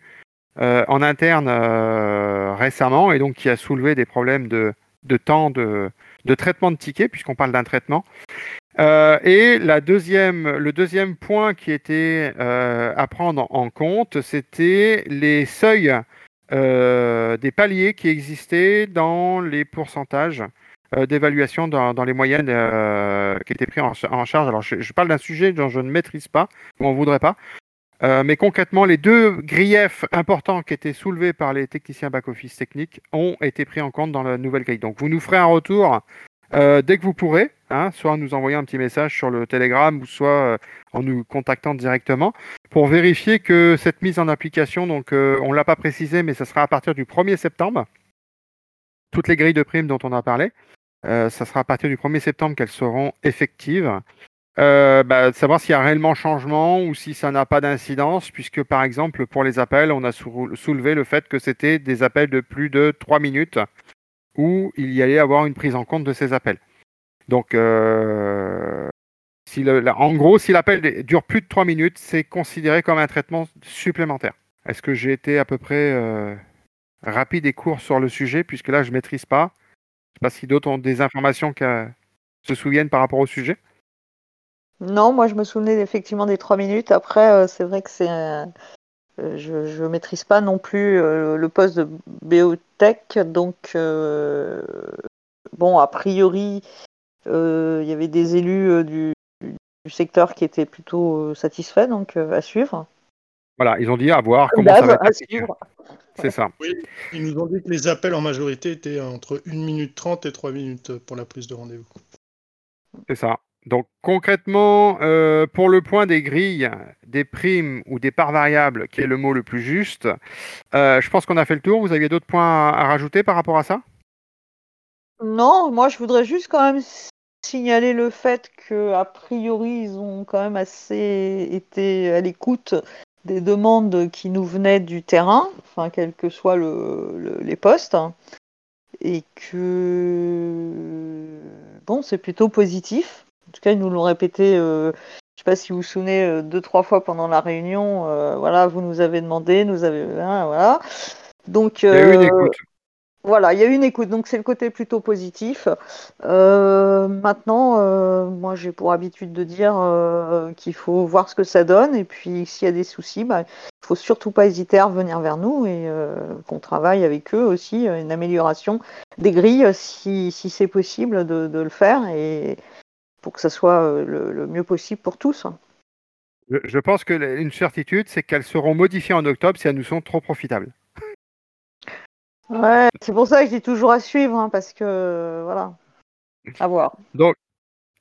euh, en interne euh, récemment et donc qui a soulevé des problèmes de, temps de traitement de tickets, puisqu'on parle d'un traitement. Euh, et la deuxième, le deuxième point qui était euh, à prendre en compte, c'était les seuils euh, des paliers qui existaient dans les pourcentages d'évaluation dans, les moyennes qui étaient pris en, ch- en charge. Alors, je, je parle d'un sujet dont je ne maîtrise pas, ou on ne voudrait pas. Mais concrètement, les deux griefs importants qui étaient soulevés par les techniciens back-office technique ont été pris en compte dans la nouvelle grille. Donc, vous nous ferez un retour euh, dès que vous pourrez, hein, soit en nous envoyant un petit message sur le Telegram ou soit euh, en nous contactant directement pour vérifier que cette mise en application, donc euh, on ne l'a pas précisé, mais ça sera à partir du 1er septembre. Toutes les grilles de primes dont on a parlé, ça sera à partir du 1er septembre qu'elles seront effectives. Euh, bah, savoir s'il y a réellement changement ou si ça n'a pas d'incidence, puisque par exemple pour les appels, on a sou- soulevé le fait que c'était des appels de plus de 3 minutes où il y allait avoir une prise en compte de ces appels. Donc, euh, si en gros, si l'appel dure plus de 3 minutes, c'est considéré comme un traitement supplémentaire. Est-ce que j'ai été à peu près euh, rapide et court sur le sujet, puisque là, je maîtrise pas Je sais pas si d'autres ont des informations qui euh, se souviennent par rapport au sujet. Non, moi je me souvenais effectivement des trois minutes. Après, c'est vrai que c'est je ne maîtrise pas non plus le poste de biotech, donc bon, a priori, il y avait des élus du, secteur qui étaient plutôt satisfaits, donc à suivre. Voilà, ils ont dit à voir comment ça va être. C'est ça. Oui, ils nous ont dit que les appels en majorité étaient entre 1 minute 30 et 3 minutes pour la prise de rendez-vous. C'est ça. Donc concrètement, euh, pour le point des grilles, des primes ou des parts variables, qui est le mot le plus juste, euh, je pense qu'on a fait le tour. Vous aviez d'autres points à, rajouter par rapport à ça? Non, moi je voudrais juste quand même signaler le fait que a priori ils ont quand même assez été à l'écoute des demandes qui nous venaient du terrain, enfin quels que soient les postes, et que bon c'est plutôt positif. En tout cas, ils nous l'ont répété. Euh, je ne sais pas si vous vous souvenez euh, deux trois fois pendant la réunion. Euh, voilà, vous nous avez demandé, nous avez hein, voilà. Donc, il y a eu une écoute. Voilà, il y a eu une écoute, donc c'est le côté plutôt positif. maintenant, moi j'ai pour habitude de dire qu'il faut voir ce que ça donne, et puis s'il y a des soucis, bah, il ne faut surtout pas hésiter à revenir vers nous et qu'on travaille avec eux aussi, une amélioration des grilles si, si c'est possible de, de, le faire. Et, pour que ça soit euh, le, mieux possible pour tous. Je, pense que une certitude, c'est qu'elles seront modifiées en octobre si elles nous sont trop profitables. Ouais, c'est pour ça que je dis toujours à suivre, hein, parce que voilà, à voir. Donc,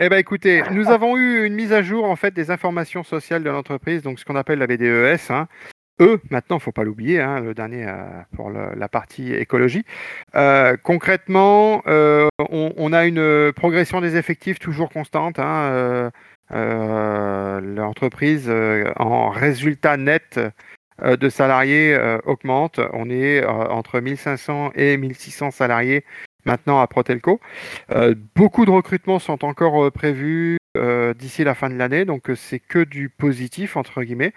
eh ben écoutez, nous avons eu une mise à jour en fait des informations sociales de l'entreprise, donc ce qu'on appelle la BDES. Hein. Eux, maintenant, faut pas l'oublier, hein, le dernier euh, pour la partie écologie. Euh, concrètement, euh, on, a une progression des effectifs toujours constante. Hein, l'entreprise, en résultat net de salariés, augmente. On est entre 1500 et 1600 salariés maintenant à Protelco. beaucoup de recrutements sont encore prévus d'ici la fin de l'année, donc c'est que du positif entre guillemets.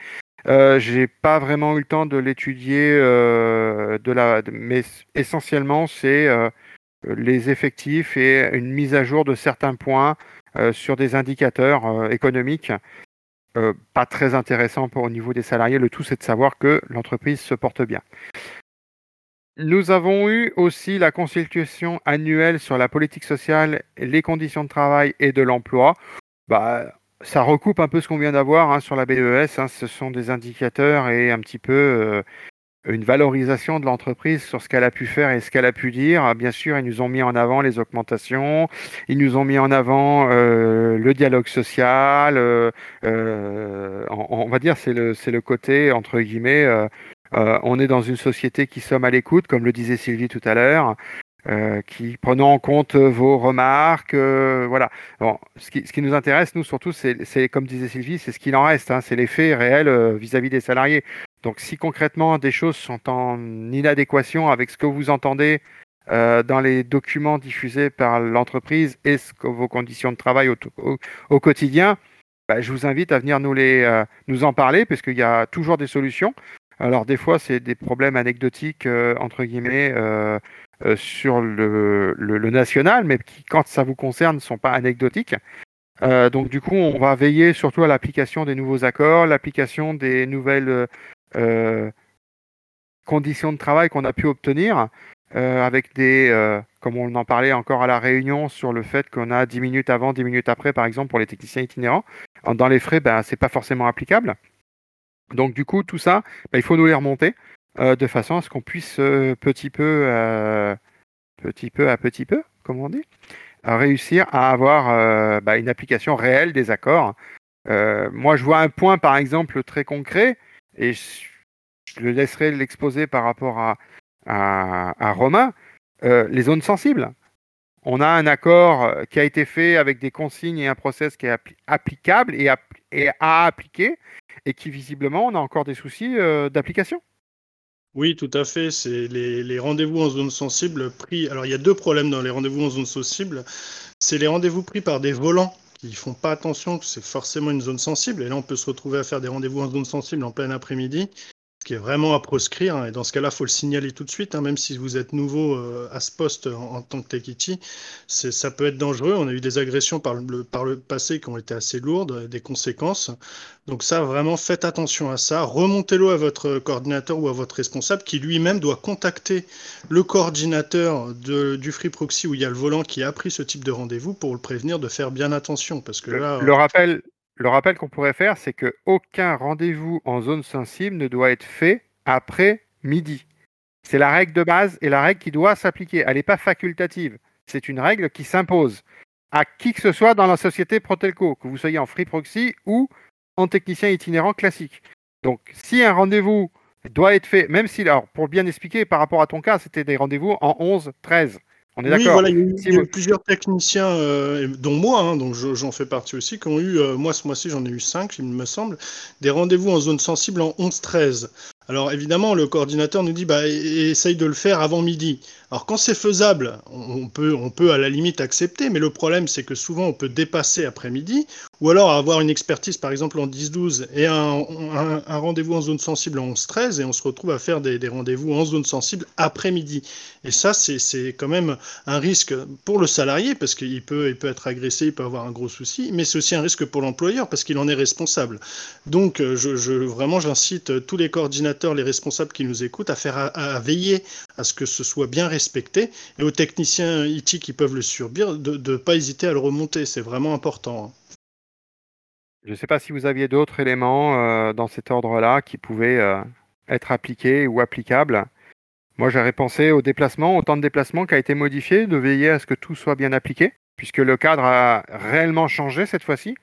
Euh, j'ai pas vraiment eu le temps de l'étudier, euh, mais essentiellement c'est euh, les effectifs et une mise à jour de certains points sur des indicateurs économiques. pas très intéressant pour au niveau des salariés. Le tout, c'est de savoir que l'entreprise se porte bien. Nous avons eu aussi la consultation annuelle sur la politique sociale, les conditions de travail et de l'emploi. Bah, ça recoupe un peu ce qu'on vient d'avoir hein, sur la BES. Hein. ce sont des indicateurs et un petit peu euh, une valorisation de l'entreprise sur ce qu'elle a pu faire et ce qu'elle a pu dire. Ah, bien sûr, ils nous ont mis en avant les augmentations, ils nous ont mis en avant euh, le dialogue social. Euh, on, va dire c'est le c'est le côté entre guillemets. on est dans une société qui sommes à l'écoute, comme le disait Sylvie tout à l'heure. Euh, qui prenant en compte vos remarques, euh, voilà. Bon, ce, qui, nous intéresse, nous surtout, c'est comme disait Sylvie, c'est ce qu'il en reste, hein, c'est réels euh, vis-à-vis des salariés. Donc, si concrètement des choses sont en inadéquation avec ce que vous entendez dans les documents diffusés par l'entreprise et ce que vos conditions de travail au, quotidien, bah, je vous invite à venir nous nous en parler, parce qu'il y a toujours des solutions. Alors des fois, c'est des problèmes anecdotiques entre guillemets euh, sur le, national, mais qui, quand ça vous concerne, ne sont pas anecdotiques. Euh, donc du coup, on va veiller surtout à l'application des nouveaux accords, l'application des nouvelles euh, conditions de travail qu'on a pu obtenir, avec des, comme on en parlait encore à la réunion, sur le fait qu'on a 10 minutes avant, 10 minutes après, par exemple, pour les techniciens itinérants. Dans les frais, ben, ce n'est pas forcément applicable. Donc du coup, tout ça, ben, il faut nous les remonter. Euh, de façon à ce qu'on puisse euh, petit peu, euh, petit peu à petit peu, comme on dit, réussir à avoir bah, une application réelle des accords. moi, je vois un point, par exemple, très concret, et je, le laisserai l'exposer par rapport à, à, Romain, les zones sensibles. On a un accord qui a été fait avec des consignes et un process qui est applicable et, et, à appliquer, et qui visiblement, on a encore des soucis d'application. Oui, tout à fait. C'est les, rendez-vous en zone sensible pris. Alors, il y a deux problèmes dans les rendez-vous en zone sensible. C'est les rendez-vous pris par des volants qui font pas attention que c'est forcément une zone sensible. Et là, on peut se retrouver à faire des rendez-vous en zone sensible en plein après-midi. Qui est vraiment à proscrire. hein, et dans ce cas-là, il faut le signaler tout de suite, hein, même si vous êtes nouveau euh, à ce poste en, en tant que Tekiti. c'est- Ça peut être dangereux. On a eu des agressions par le, par le passé qui ont été assez lourdes, des conséquences. Donc ça, vraiment, faites attention à ça. Remontez-le à votre coordinateur ou à votre responsable qui lui-même doit contacter le coordinateur de, du Free Proxy où il y a le volant qui a pris ce type de rendez-vous pour le prévenir de faire bien attention. Parce que Le, là, le rappel, le rappel qu'on pourrait faire, c'est que aucun rendez-vous en zone sensible ne doit être fait après midi. C'est la règle de base et la règle qui doit s'appliquer. Elle n'est pas facultative. C'est une règle qui s'impose à qui que ce soit dans la société Protelco, que vous soyez en free proxy ou en technicien itinérant classique. Donc, si un rendez-vous doit être fait, même si, alors, pour bien expliquer, par rapport à ton cas, c'était des rendez-vous en 11, 13. On est Oui, d'accord voilà, il y a eu, Si vous- plusieurs techniciens, euh, dont moi, hein, donc je- j'en fais partie aussi, qui ont eu, euh, moi ce mois-ci j'en ai eu 5, il me semble, des rendez-vous en zone sensible en 11-13. Alors évidemment, le coordinateur nous dit, bah, essaye de le faire avant midi. Alors quand c'est faisable, on peut, on peut à la limite accepter, mais le problème c'est que souvent on peut dépasser après-midi, ou alors avoir une expertise par exemple en 10-12 et un, rendez-vous en zone sensible en 11-13, et on se retrouve à faire des, rendez-vous en zone sensible après-midi. Et ça, c'est c'est quand même un risque pour le salarié parce qu'il peut, il peut être agressé, il peut avoir un gros souci, mais c'est aussi un risque pour l'employeur parce qu'il en est responsable. Donc, euh, je, je- vraiment, j'incite tous les coordinateurs, les responsables qui nous écoutent à faire, à, veiller à ce que ce soit bien respecté et aux techniciens IT qui peuvent le subir de ne pas hésiter à le remonter. C'est vraiment important. hein. Je ne sais pas si vous aviez d'autres éléments euh, dans cet ordre-là qui pouvaient euh, être appliqués ou applicables. Moi, j'aurais pensé au déplacement, au temps de déplacement qui a été modifié, de veiller à ce que tout soit bien appliqué, puisque le cadre a réellement changé cette fois-ci,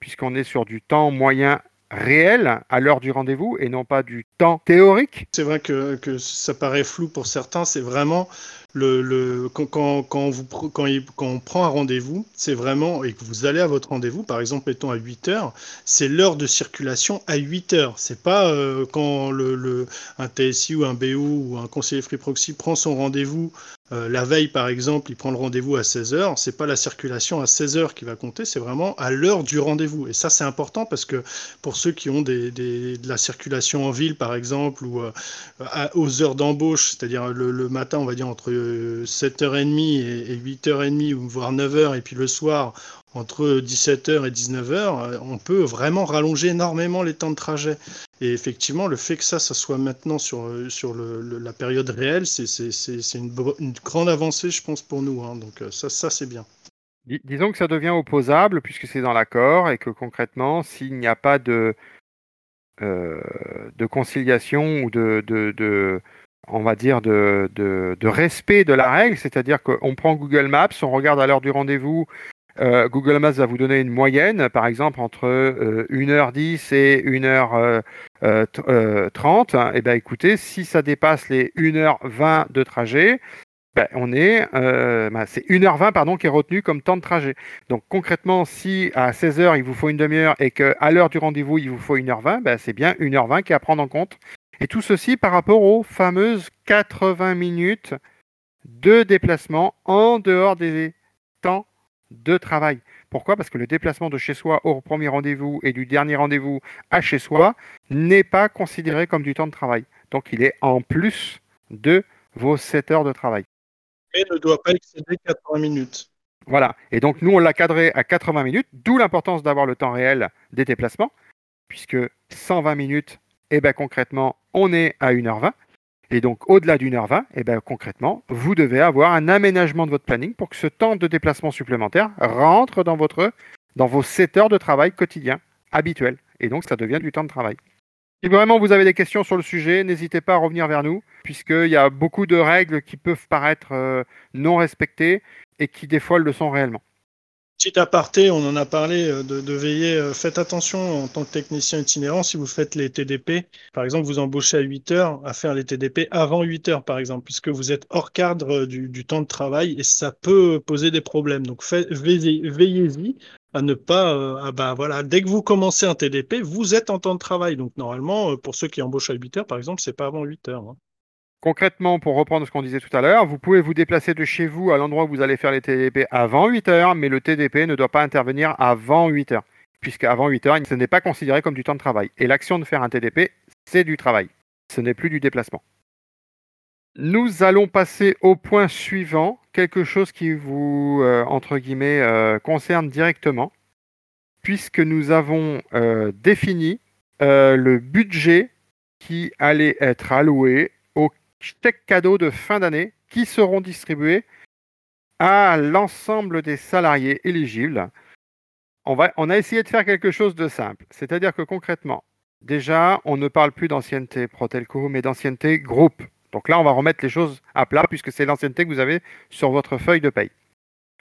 puisqu'on est sur du temps moyen réel à l'heure du rendez-vous et non pas du temps théorique? C'est vrai que, ça paraît flou pour certains. C'est vraiment le, quand, on prend un rendez-vous, c'est vraiment, et que vous allez à votre rendez-vous, par exemple, mettons à 8 heures, c'est l'heure de circulation à 8 heures. C'est pas euh, quand le, un TSI ou un BO ou un conseiller Free Proxy prend son rendez-vous euh, la veille, par exemple, il prend le rendez-vous à 16 heures. C'est pas la circulation à 16 heures qui va compter, c'est vraiment à l'heure du rendez-vous. Et ça, c'est important parce que pour ceux qui ont de la circulation en ville, par exemple, ou euh, aux heures d'embauche, c'est-à-dire le, matin, on va dire entre euh, 7h30 et, et 8h30, ou voire 9h, et puis le soir, entre 17h et 19h, euh, on peut vraiment rallonger énormément les temps de trajet. Et effectivement, le fait que ça, ça soit maintenant sur, euh, sur la période réelle, c'est une, une grande avancée, je pense, pour nous. hein. Donc euh, ça, ça c'est bien. Dis- disons que ça devient opposable puisque c'est dans l'accord et que concrètement, s'il n'y a pas de, de conciliation ou de, de, de- on va dire, de, de respect de la règle, c'est-à-dire qu'on prend Google Maps, on regarde à l'heure du rendez-vous, euh, Google Maps va vous donner une moyenne, par exemple entre euh, 1h10 et 1h30. et ben écoutez, si ça dépasse les 1h20 de trajet, ben, euh, ben, c'est 1h20 pardon, qui est retenu comme temps de trajet. Donc concrètement, si à 16h il vous faut une demi-heure et qu'à l'heure du rendez-vous il vous faut 1h20, ben, c'est bien 1h20 qui est à prendre en compte. Et tout ceci par rapport aux fameuses 80 minutes de déplacement en dehors des temps de travail. Pourquoi? Parce que le déplacement de chez soi au premier rendez-vous et du dernier rendez-vous à chez soi n'est pas considéré comme du temps de travail. Donc il est en plus de vos 7 heures de travail. Mais ne doit pas excéder 80 minutes. Voilà. Et donc, nous, on l'a cadré à 80 minutes, d'où l'importance d'avoir le temps réel des déplacements, puisque 120 minutes, eh ben, concrètement, on est à 1h20. Et donc, au-delà d'une heure 20, eh ben, concrètement, vous devez avoir un aménagement de votre planning pour que ce temps de déplacement supplémentaire rentre dans, votre, dans vos 7 heures de travail quotidien, habituel. Et donc, ça devient du temps de travail. Si vraiment vous avez des questions sur le sujet, n'hésitez pas à revenir vers nous, puisqu'il y a beaucoup de règles qui peuvent paraître euh, non respectées et qui des fois le sont réellement. Petit aparté, on en a parlé euh, de, veiller, euh, faites attention en tant que technicien itinérant si vous faites les TDP. Par exemple, vous embauchez à 8 heures à faire les TDP avant 8 heures, par exemple, puisque vous êtes hors cadre euh, du, temps de travail et ça peut poser des problèmes. Donc veillez-y à ne pas, euh, ah bah voilà, dès que vous commencez un TDP, vous êtes en temps de travail. Donc normalement, pour ceux qui embauchent à 8 heures, par exemple, c'est pas avant 8 heures. hein. Concrètement, pour reprendre ce qu'on disait tout à l'heure, vous pouvez vous déplacer de chez vous à l'endroit où vous allez faire les TDP avant 8 heures, mais le TDP ne doit pas intervenir avant 8 heures, puisqu'avant 8 heures, ce n'est pas considéré comme du temps de travail. Et l'action de faire un TDP, c'est du travail. ce n'est plus du déplacement. Nous allons passer au point suivant, quelque chose qui vous, euh, entre guillemets, euh, concerne directement, puisque nous avons euh, défini le budget qui allait être alloué chèques cadeaux de fin d'année qui seront distribués à l'ensemble des salariés éligibles. On, on a essayé de faire quelque chose de simple, c'est-à-dire que concrètement, déjà, on ne parle plus d'ancienneté Protelco, mais d'ancienneté groupe. Donc là, on va remettre les choses à plat puisque c'est l'ancienneté que vous avez sur votre feuille de paye.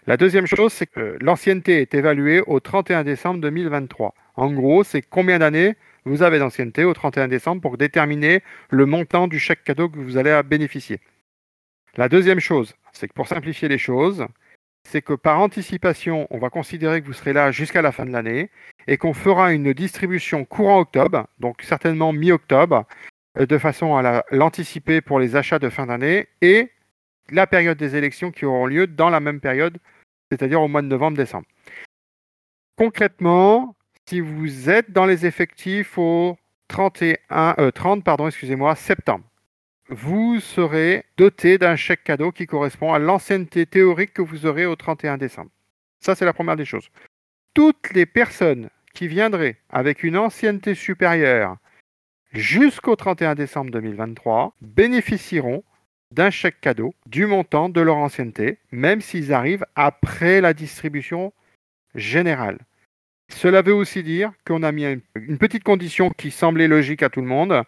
La deuxième chose, c'est que l'ancienneté est évaluée au 31 décembre 2023. En gros, c'est combien d'années vous avez d'ancienneté au 31 décembre pour déterminer le montant du chèque cadeau que vous allez bénéficier. La deuxième chose, c'est que pour simplifier les choses, c'est que par anticipation, on va considérer que vous serez là jusqu'à la fin de l'année et qu'on fera une distribution courant octobre, donc certainement mi-octobre, euh, de façon à l'anticiper pour les achats de fin d'année et la période des élections qui auront lieu dans la même période, c'est-à-dire au mois de novembre-décembre. Concrètement, si vous êtes dans les effectifs au 31, 30 euh, pardon, excusez-moi, septembre, vous serez doté d'un chèque cadeau qui correspond à l'ancienneté théorique que vous aurez au 31 décembre. Ça, c'est la première des choses. Toutes les personnes qui viendraient avec une ancienneté supérieure jusqu'au 31 décembre 2023 bénéficieront d'un chèque cadeau du montant de leur ancienneté, même s'ils arrivent après la distribution générale. Cela veut aussi dire qu'on a mis une petite condition qui semblait logique à tout le monde,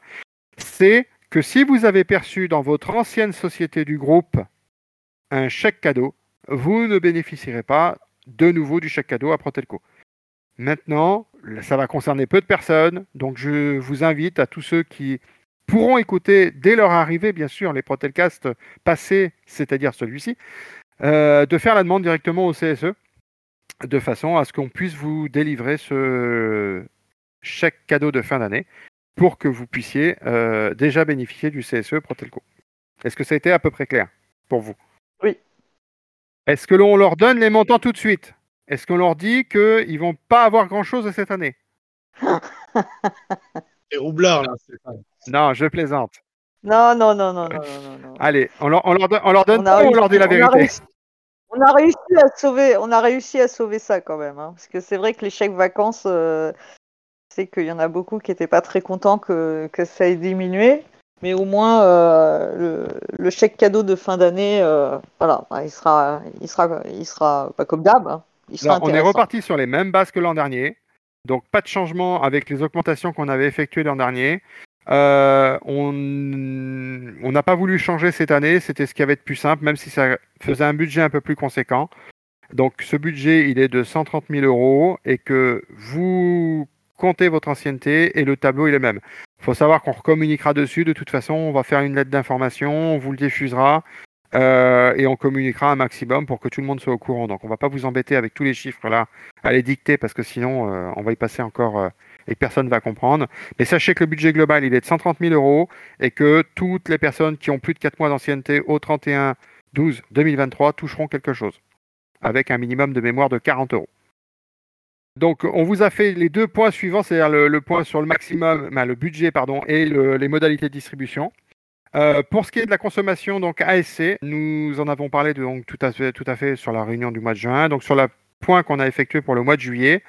c'est que si vous avez perçu dans votre ancienne société du groupe un chèque cadeau, vous ne bénéficierez pas de nouveau du chèque cadeau à Protelco. Maintenant, ça va concerner peu de personnes, donc je vous invite à tous ceux qui pourront écouter dès leur arrivée, bien sûr, les Protelcasts passés, c'est-à-dire celui-ci, euh, de faire la demande directement au CSE, de façon à ce qu'on puisse vous délivrer ce chèque cadeau de fin d'année pour que vous puissiez euh, déjà bénéficier du CSE Protelco. Est-ce que ça a été à peu près clair pour vous? Oui. Est-ce que l'on leur donne les montants tout de suite? Est-ce qu'on leur dit qu'ils ne vont pas avoir grand-chose cette année? [laughs] C'est roublard, là. Non, je plaisante. Non, non, non, non, non, non, Allez, on leur, on leur, donne, on leur donne on, leur dit la vérité? On a réussi à sauver, on a réussi à sauver ça quand même, hein, parce que c'est vrai que les chèques vacances, euh, c'est qu'il y en a beaucoup qui n'étaient pas très contents que, que, ça ait diminué, mais au moins euh, le, chèque cadeau de fin d'année, euh, voilà, bah, il sera, il sera, il sera pas comme d'hab. Hein, on est reparti sur les mêmes bases que l'an dernier, donc pas de changement avec les augmentations qu'on avait effectuées l'an dernier. Euh, on n'a pas voulu changer cette année, c'était ce qui avait de plus simple, même si ça faisait un budget un peu plus conséquent. Donc ce budget, il est de 130 000 euros et que vous comptez votre ancienneté et le tableau, il est même. Il faut savoir qu'on recommuniquera dessus. De toute façon, on va faire une lettre d'information, on vous le diffusera euh, et on communiquera un maximum pour que tout le monde soit au courant. Donc on ne va pas vous embêter avec tous les chiffres là à les dicter parce que sinon euh, on va y passer encore et personne ne va comprendre. Mais sachez que le budget global, il est de 130 000 euros et que toutes les personnes qui ont plus de 4 mois d'ancienneté au 31 12 2023 toucheront quelque chose, avec un minimum de mémoire de 40 euros. Donc, on vous a fait les deux points suivants, c'est-à-dire le, point sur le maximum, le budget, pardon, et les modalités de distribution. Euh, pour ce qui est de la consommation, donc ASC, nous en avons parlé donc, tout à fait sur la réunion du mois de juin. Donc, sur le point qu'on a effectué pour le mois de juillet,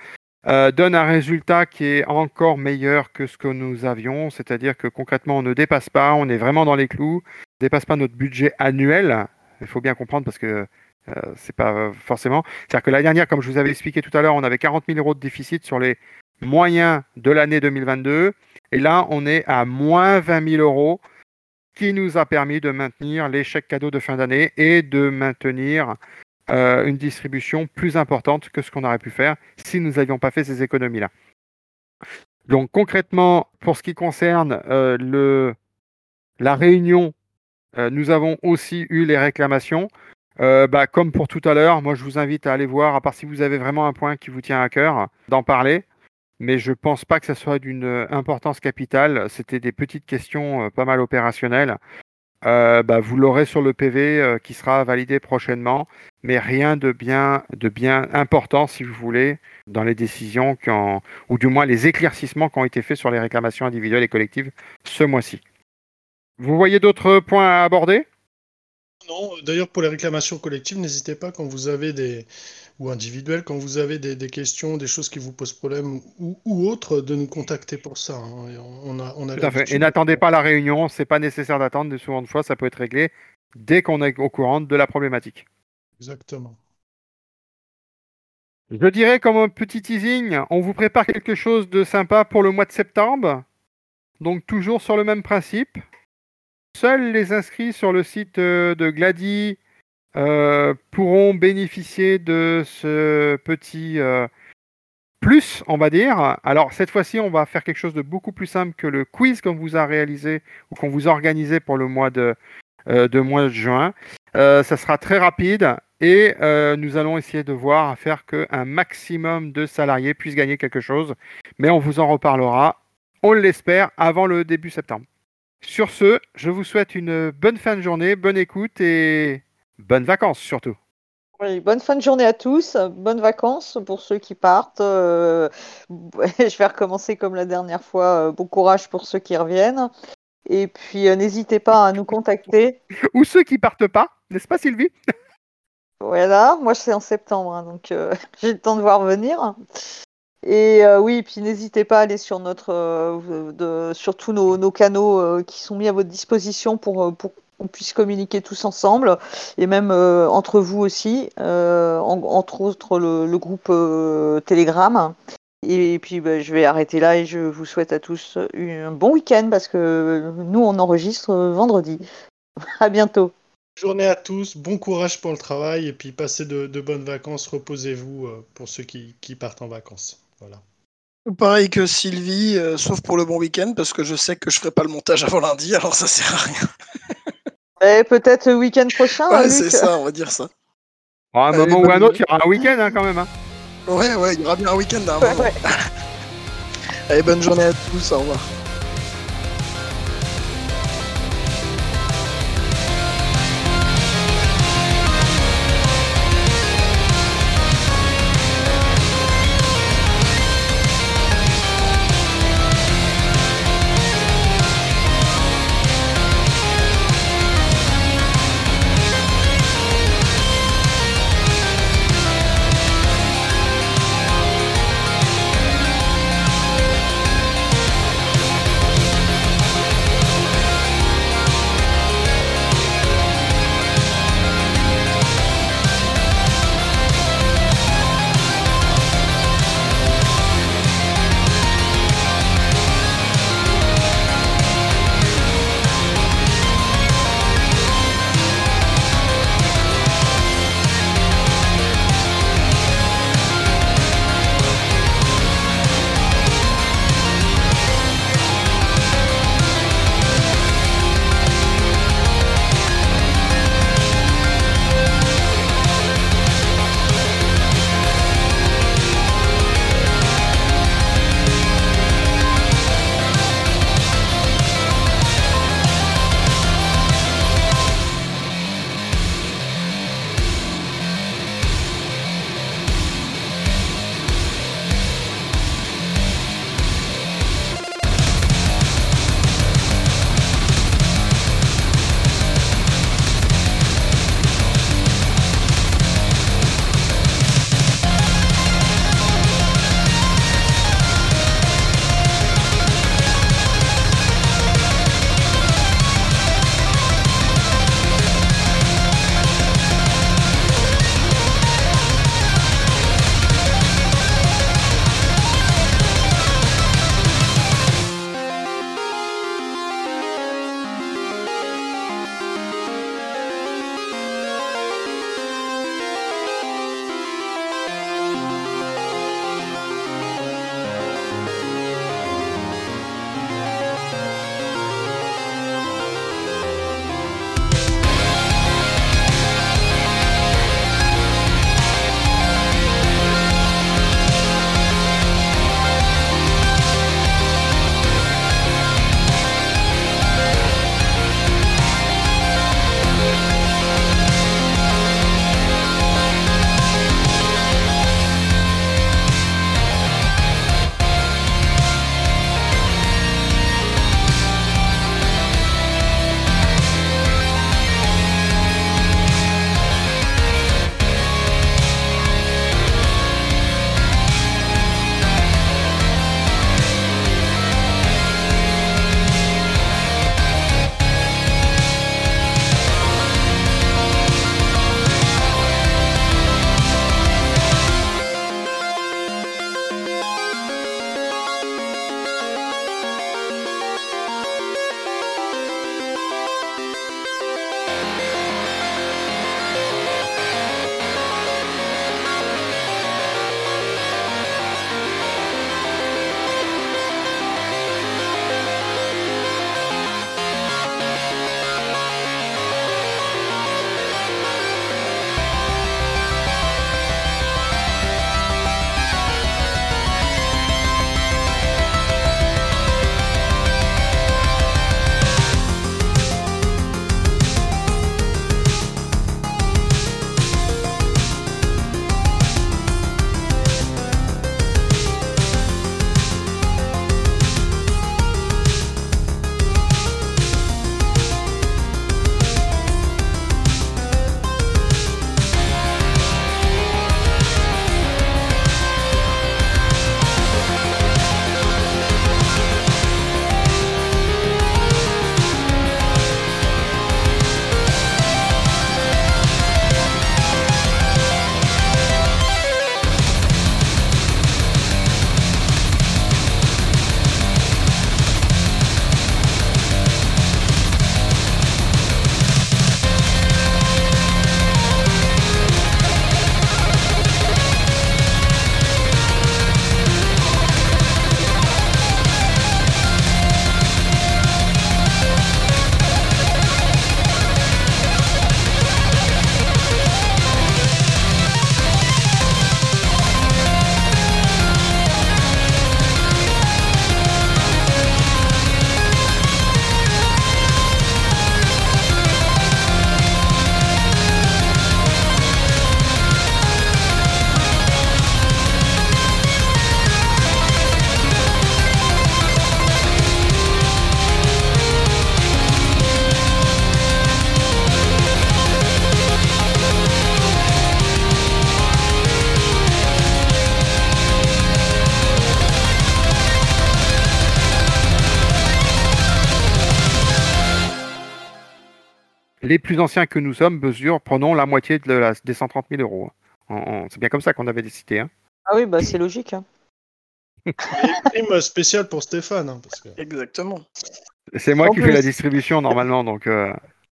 euh, donne un résultat qui est encore meilleur que ce que nous avions, c'est-à-dire que concrètement on ne dépasse pas, on est vraiment dans les clous, on ne dépasse pas notre budget annuel. Il faut bien comprendre parce que euh, c'est pas forcément. C'est-à-dire que l'année dernière, comme je vous avais expliqué tout à l'heure, on avait 40 000 euros de déficit sur les moyens de l'année 2022, et là on est à moins 20 000 euros, qui nous a permis de maintenir les chèques cadeaux de fin d'année et de maintenir euh, une distribution plus importante que ce qu'on aurait pu faire si nous n'avions pas fait ces économies-là. Donc concrètement, pour ce qui concerne euh, le, la réunion, euh, nous avons aussi eu les réclamations. Bah, comme pour tout à l'heure, moi je vous invite à aller voir, à part si vous avez vraiment un point qui vous tient à cœur, d'en parler. Mais je ne pense pas que ça soit d'une importance capitale. C'était des petites questions pas mal opérationnelles. Euh, bah, vous l'aurez sur le PV euh, qui sera validé prochainement, mais rien de bien, important, si vous voulez, dans les décisions ou du moins les éclaircissements qui ont été faits sur les réclamations individuelles et collectives ce mois-ci. Vous voyez d'autres points à aborder? Non, d'ailleurs pour les réclamations collectives, n'hésitez pas quand vous avez des ou individuelles, quand vous avez des, des questions, des choses qui vous posent problème ou, ou autres, de nous contacter pour ça. hein. Et on a, on a Tout à fait. Et n'attendez pas la réunion, c'est pas nécessaire d'attendre. Souvent de fois, ça peut être réglé dès qu'on est au courant de la problématique. Exactement. Je dirais comme un petit teasing, on vous prépare quelque chose de sympa pour le mois de septembre. Donc toujours sur le même principe. Seuls les inscrits sur le site euh, de Glady euh, pourront bénéficier de ce petit euh, plus, on va dire. Alors cette fois-ci, on va faire quelque chose de beaucoup plus simple que le quiz qu'on vous a réalisé ou qu'on vous a organisé pour le mois de, mois de juin. Ça sera très rapide et nous allons essayer de voir à faire qu'un maximum de salariés puissent gagner quelque chose. Mais on vous en reparlera, on l'espère, avant le début septembre. Sur ce, je vous souhaite une bonne fin de journée, bonne écoute et bonnes vacances surtout. Oui, bonne fin de journée à tous, bonnes vacances pour ceux qui partent. euh, [laughs] je vais recommencer comme la dernière fois. euh, Bon courage pour ceux qui reviennent. Et puis euh, n'hésitez pas à nous contacter. Ou ceux qui partent pas, n'est-ce pas Sylvie? [laughs] Voilà, moi c'est en septembre, hein, donc euh, [laughs] j'ai le temps de voir venir. Et euh, oui, puis n'hésitez pas à aller sur notre, euh, de, sur tous nos, canaux euh, qui sont mis à votre disposition pour, euh, pour qu'on puisse communiquer tous ensemble, et même euh, entre vous aussi, euh, en- entre autres le, groupe euh, Telegram. Et puis bah, je vais arrêter là et je vous souhaite à tous un bon week-end parce que nous on enregistre vendredi. [laughs] À bientôt. Journée à tous, bon courage pour le travail et puis passez de, bonnes vacances, reposez-vous euh, pour ceux qui, qui partent en vacances. Voilà. Pareil que Sylvie, euh, sauf pour le bon week-end, parce que je sais que je ferai pas le montage avant lundi, [laughs] alors ça sert à rien. Et peut-être le week-end prochain, Ouais, Luc c'est ça, on va dire ça. À un Allez, moment ou à un autre, il y aura un week-end hein, quand même. hein. Ouais, ouais, il y aura bien un week-end à un Ouais, moment. ouais. [laughs] Allez, bonne journée à tous, au revoir. Les plus anciens que nous sommes mesurent, prenons la moitié de la- des 130 000 euros. C'est bien comme ça qu'on avait décidé. hein. Ah oui, bah c'est logique. hein. Et prime spéciale pour Stéphane. hein, parce que... Exactement. C'est moi En qui fais la distribution normalement, donc euh,